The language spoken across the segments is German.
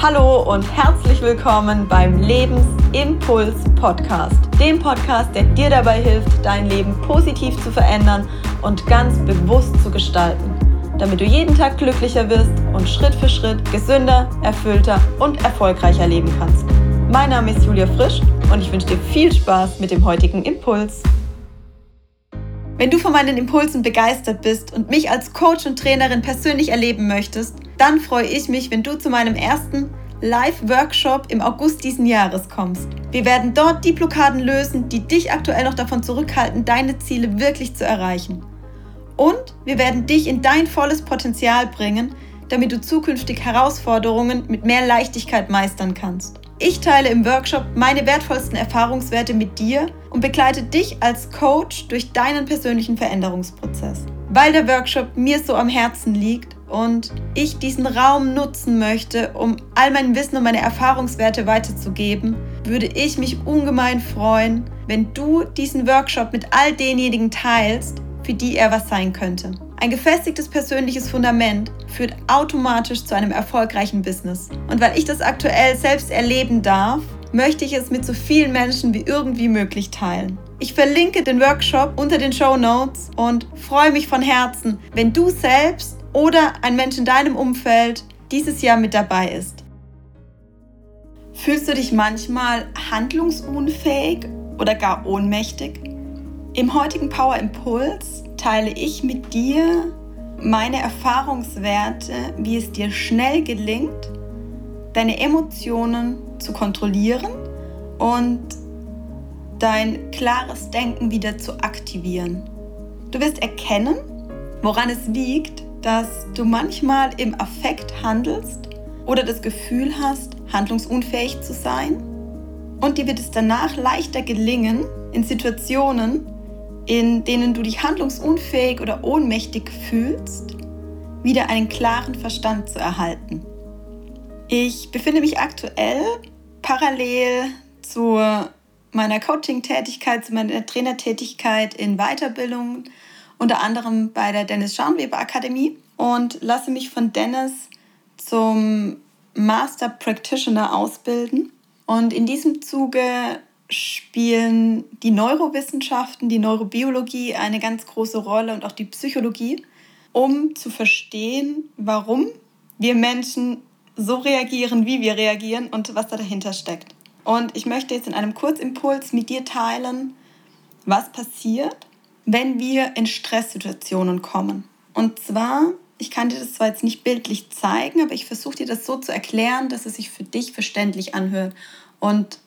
Hallo und herzlich willkommen beim Lebensimpuls Podcast, dem Podcast, der dir dabei hilft, dein Leben positiv zu verändern und ganz bewusst zu gestalten, damit du jeden Tag glücklicher wirst und Schritt für Schritt gesünder, erfüllter und erfolgreicher leben kannst. Mein Name ist Julia Frisch und ich wünsche dir viel Spaß mit dem heutigen Impuls. Wenn du von meinen Impulsen begeistert bist und mich als Coach und Trainerin persönlich erleben möchtest, dann freue ich mich, wenn du zu meinem ersten Live-Workshop im August diesen Jahres kommst. Wir werden dort die Blockaden lösen, die dich aktuell noch davon zurückhalten, deine Ziele wirklich zu erreichen. Und wir werden dich in dein volles Potenzial bringen, damit du zukünftig Herausforderungen mit mehr Leichtigkeit meistern kannst. Ich teile im Workshop meine wertvollsten Erfahrungswerte mit dir und begleite dich als Coach durch deinen persönlichen Veränderungsprozess. Weil der Workshop mir so am Herzen liegt und ich diesen Raum nutzen möchte, um all mein Wissen und meine Erfahrungswerte weiterzugeben, würde ich mich ungemein freuen, wenn du diesen Workshop mit all denjenigen teilst, für die er was sein könnte. Ein gefestigtes persönliches Fundament führt automatisch zu einem erfolgreichen Business. Und weil ich das aktuell selbst erleben darf, möchte ich es mit so vielen Menschen wie irgendwie möglich teilen. Ich verlinke den Workshop unter den Show Notes und freue mich von Herzen, wenn du selbst oder ein Mensch in deinem Umfeld dieses Jahr mit dabei ist. Fühlst du dich manchmal handlungsunfähig oder gar ohnmächtig? Im heutigen Power Impuls teile ich mit dir meine Erfahrungswerte, wie es dir schnell gelingt, deine Emotionen zu kontrollieren und dein klares Denken wieder zu aktivieren. Du wirst erkennen, woran es liegt, dass du manchmal im Affekt handelst oder das Gefühl hast, handlungsunfähig zu sein. Und dir wird es danach leichter gelingen, in Situationen, in denen du dich handlungsunfähig oder ohnmächtig fühlst, wieder einen klaren Verstand zu erhalten. Ich befinde mich aktuell parallel zu meiner Coaching-Tätigkeit, zu meiner Trainertätigkeit in Weiterbildung, unter anderem bei der Dennis Scharnweber Akademie und lasse mich von Dennis zum Master Practitioner ausbilden. Und in diesem Zuge spielen die Neurowissenschaften, die Neurobiologie eine ganz große Rolle und auch die Psychologie, um zu verstehen, warum wir Menschen so reagieren, wie wir reagieren und was da dahinter steckt. Und ich möchte jetzt in einem Kurzimpuls mit dir teilen, was passiert, wenn wir in Stresssituationen kommen. Und zwar, ich kann dir das zwar jetzt nicht bildlich zeigen, aber ich versuche dir das so zu erklären, dass es sich für dich verständlich anhört. Und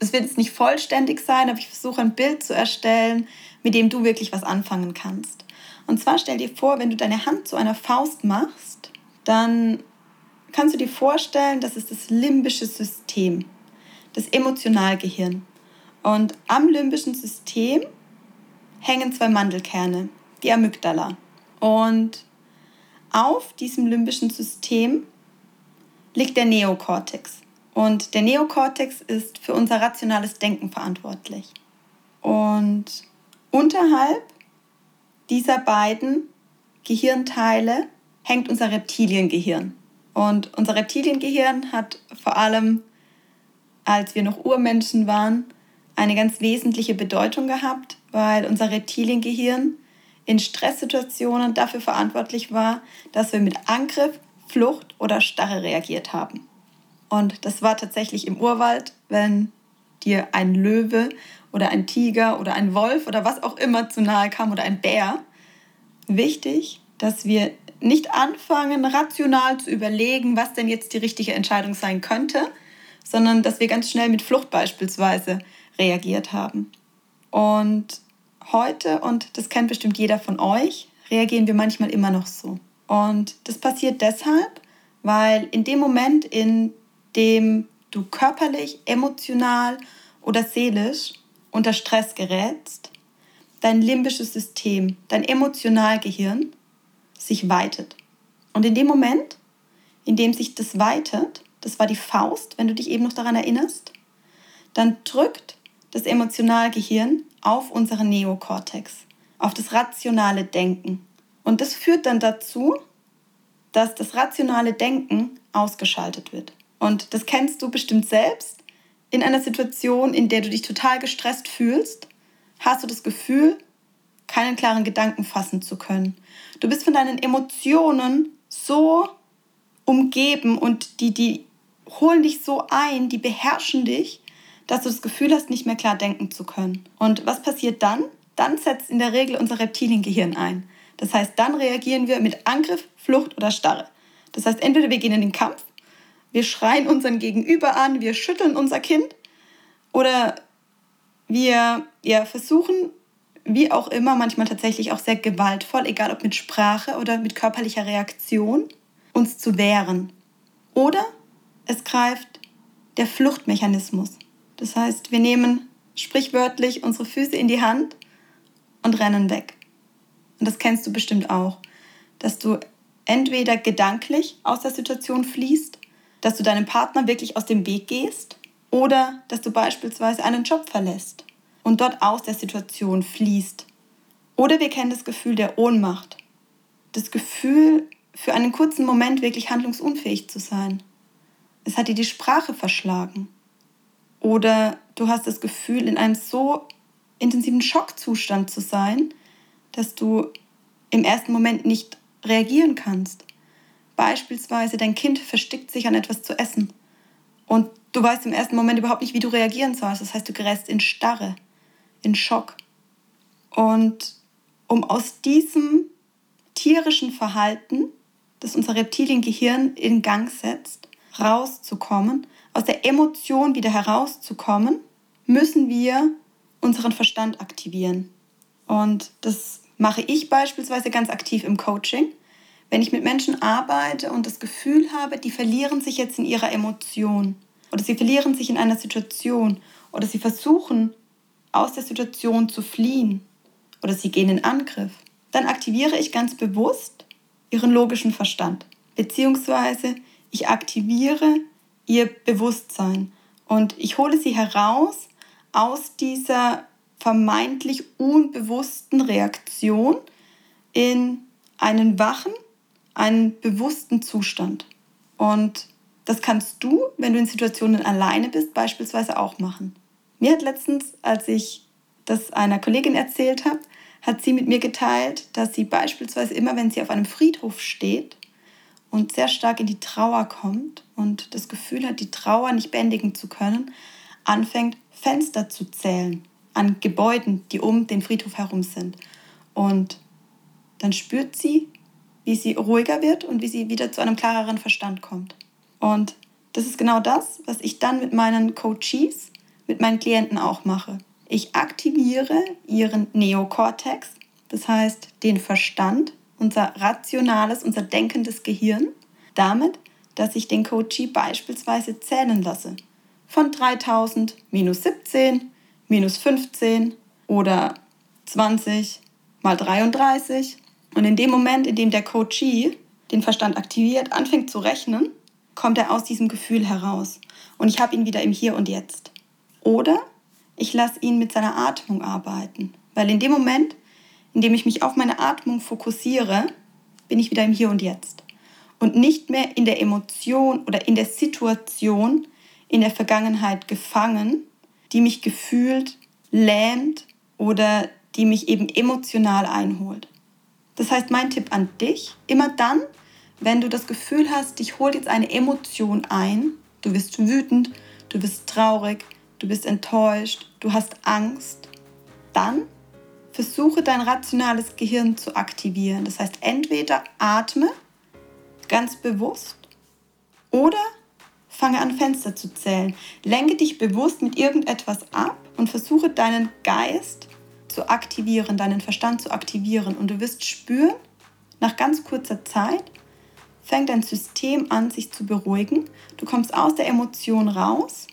es wird jetzt nicht vollständig sein, aber ich versuche ein Bild zu erstellen, mit dem du wirklich was anfangen kannst. Und zwar stell dir vor, wenn du deine Hand zu einer Faust machst, dann kannst du dir vorstellen, das ist das limbische System, das Emotionalgehirn. Und am limbischen System hängen zwei Mandelkerne, die Amygdala. Und auf diesem limbischen System liegt der Neokortex. Und der Neokortex ist für unser rationales Denken verantwortlich. Und unterhalb dieser beiden Gehirnteile hängt unser Reptiliengehirn. Und unser Reptiliengehirn hat vor allem, als wir noch Urmenschen waren, eine ganz wesentliche Bedeutung gehabt, weil unser Reptiliengehirn in Stresssituationen dafür verantwortlich war, dass wir mit Angriff, Flucht oder Starre reagiert haben. Und das war tatsächlich im Urwald, wenn dir ein Löwe oder ein Tiger oder ein Wolf oder was auch immer zu nahe kam oder ein Bär. Wichtig, dass wir nicht anfangen, rational zu überlegen, was denn jetzt die richtige Entscheidung sein könnte, sondern dass wir ganz schnell mit Flucht beispielsweise reagiert haben. Und heute, und das kennt bestimmt jeder von euch, reagieren wir manchmal immer noch so. Und das passiert deshalb, weil in dem Moment, in dem du körperlich, emotional oder seelisch unter Stress gerätst, dein limbisches System, dein Emotionalgehirn sich weitet. Und in dem Moment, in dem sich das weitet, das war die Faust, wenn du dich eben noch daran erinnerst, dann drückt das Emotionalgehirn auf unseren Neokortex, auf das rationale Denken. Und das führt dann dazu, dass das rationale Denken ausgeschaltet wird. Und das kennst du bestimmt selbst. In einer Situation, in der du dich total gestresst fühlst, hast du das Gefühl, keinen klaren Gedanken fassen zu können. Du bist von deinen Emotionen so umgeben und die, die holen dich so ein, die beherrschen dich, dass du das Gefühl hast, nicht mehr klar denken zu können. Und was passiert dann? Dann setzt in der Regel unser Reptiliengehirn ein. Das heißt, dann reagieren wir mit Angriff, Flucht oder Starre. Das heißt, entweder wir gehen in den Kampf, wir schreien unseren Gegenüber an, wir schütteln unser Kind oder wir ja, versuchen, wie auch immer, manchmal tatsächlich auch sehr gewaltvoll, egal ob mit Sprache oder mit körperlicher Reaktion, uns zu wehren. Oder es greift der Fluchtmechanismus. Das heißt, wir nehmen sprichwörtlich unsere Füße in die Hand und rennen weg. Und das kennst du bestimmt auch, dass du entweder gedanklich aus der Situation fließt, dass du deinem Partner wirklich aus dem Weg gehst oder dass du beispielsweise einen Job verlässt und dort aus der Situation fließt. Oder wir kennen das Gefühl der Ohnmacht, das Gefühl, für einen kurzen Moment wirklich handlungsunfähig zu sein. Es hat dir die Sprache verschlagen. Oder du hast das Gefühl, in einem so intensiven Schockzustand zu sein, dass du im ersten Moment nicht reagieren kannst. Beispielsweise dein Kind verstickt sich an etwas zu essen und du weißt im ersten Moment überhaupt nicht, wie du reagieren sollst. Das heißt, du gerätst in Starre, in Schock. Und um aus diesem tierischen Verhalten, das unser Reptiliengehirn in Gang setzt, rauszukommen, aus der Emotion wieder herauszukommen, müssen wir unseren Verstand aktivieren. Und das mache ich beispielsweise ganz aktiv im Coaching. Wenn ich mit Menschen arbeite und das Gefühl habe, die verlieren sich jetzt in ihrer Emotion oder sie verlieren sich in einer Situation oder sie versuchen aus der Situation zu fliehen oder sie gehen in Angriff, dann aktiviere ich ganz bewusst ihren logischen Verstand. Beziehungsweise ich aktiviere ihr Bewusstsein und ich hole sie heraus aus dieser vermeintlich unbewussten Reaktion in einen wachen, einen bewussten Zustand. Und das kannst du, wenn du in Situationen alleine bist, beispielsweise auch machen. Mir hat letztens, als ich das einer Kollegin erzählt habe, hat sie mit mir geteilt, dass sie beispielsweise immer, wenn sie auf einem Friedhof steht und sehr stark in die Trauer kommt und das Gefühl hat, die Trauer nicht bändigen zu können, anfängt, Fenster zu zählen an Gebäuden, die um den Friedhof herum sind. Und dann spürt sie, wie sie ruhiger wird und wie sie wieder zu einem klareren Verstand kommt. Und das ist genau das, was ich dann mit meinen Coaches, mit meinen Klienten auch mache. Ich aktiviere ihren Neokortex, das heißt den Verstand, unser rationales, unser denkendes Gehirn, damit, dass ich den Coachee beispielsweise zählen lasse. Von 3000 minus 17 minus 15 oder 20 mal 33. Und in dem Moment, in dem der Coachee den Verstand aktiviert, anfängt zu rechnen, kommt er aus diesem Gefühl heraus. Und ich habe ihn wieder im Hier und Jetzt. Oder ich lasse ihn mit seiner Atmung arbeiten. Weil in dem Moment, in dem ich mich auf meine Atmung fokussiere, bin ich wieder im Hier und Jetzt. Und nicht mehr in der Emotion oder in der Situation in der Vergangenheit gefangen, die mich gefühlt lähmt oder die mich eben emotional einholt. Das heißt, mein Tipp an dich, immer dann, wenn du das Gefühl hast, dich holt jetzt eine Emotion ein, du bist wütend, du bist traurig, du bist enttäuscht, du hast Angst, dann versuche dein rationales Gehirn zu aktivieren. Das heißt, entweder atme ganz bewusst oder Fange an, Fenster zu zählen. Lenke dich bewusst mit irgendetwas ab und versuche deinen Geist zu aktivieren, deinen Verstand zu aktivieren. Und du wirst spüren, nach ganz kurzer Zeit fängt dein System an, sich zu beruhigen. Du kommst aus der Emotion raus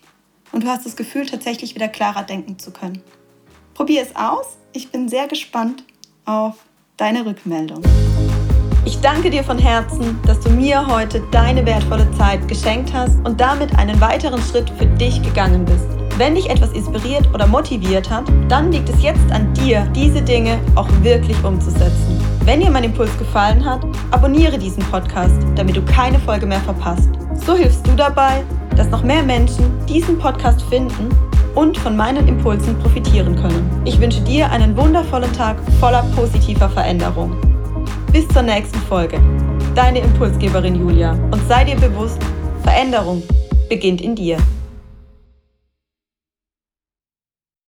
und du hast das Gefühl, tatsächlich wieder klarer denken zu können. Probier es aus. Ich bin sehr gespannt auf deine Rückmeldung. Ich danke dir von Herzen, dass du mir heute deine wertvolle Zeit geschenkt hast und damit einen weiteren Schritt für dich gegangen bist. Wenn dich etwas inspiriert oder motiviert hat, dann liegt es jetzt an dir, diese Dinge auch wirklich umzusetzen. Wenn dir mein Impuls gefallen hat, abonniere diesen Podcast, damit du keine Folge mehr verpasst. So hilfst du dabei, dass noch mehr Menschen diesen Podcast finden und von meinen Impulsen profitieren können. Ich wünsche dir einen wundervollen Tag voller positiver Veränderung. Bis zur nächsten Folge. Deine Impulsgeberin Julia und sei dir bewusst, Veränderung beginnt in dir.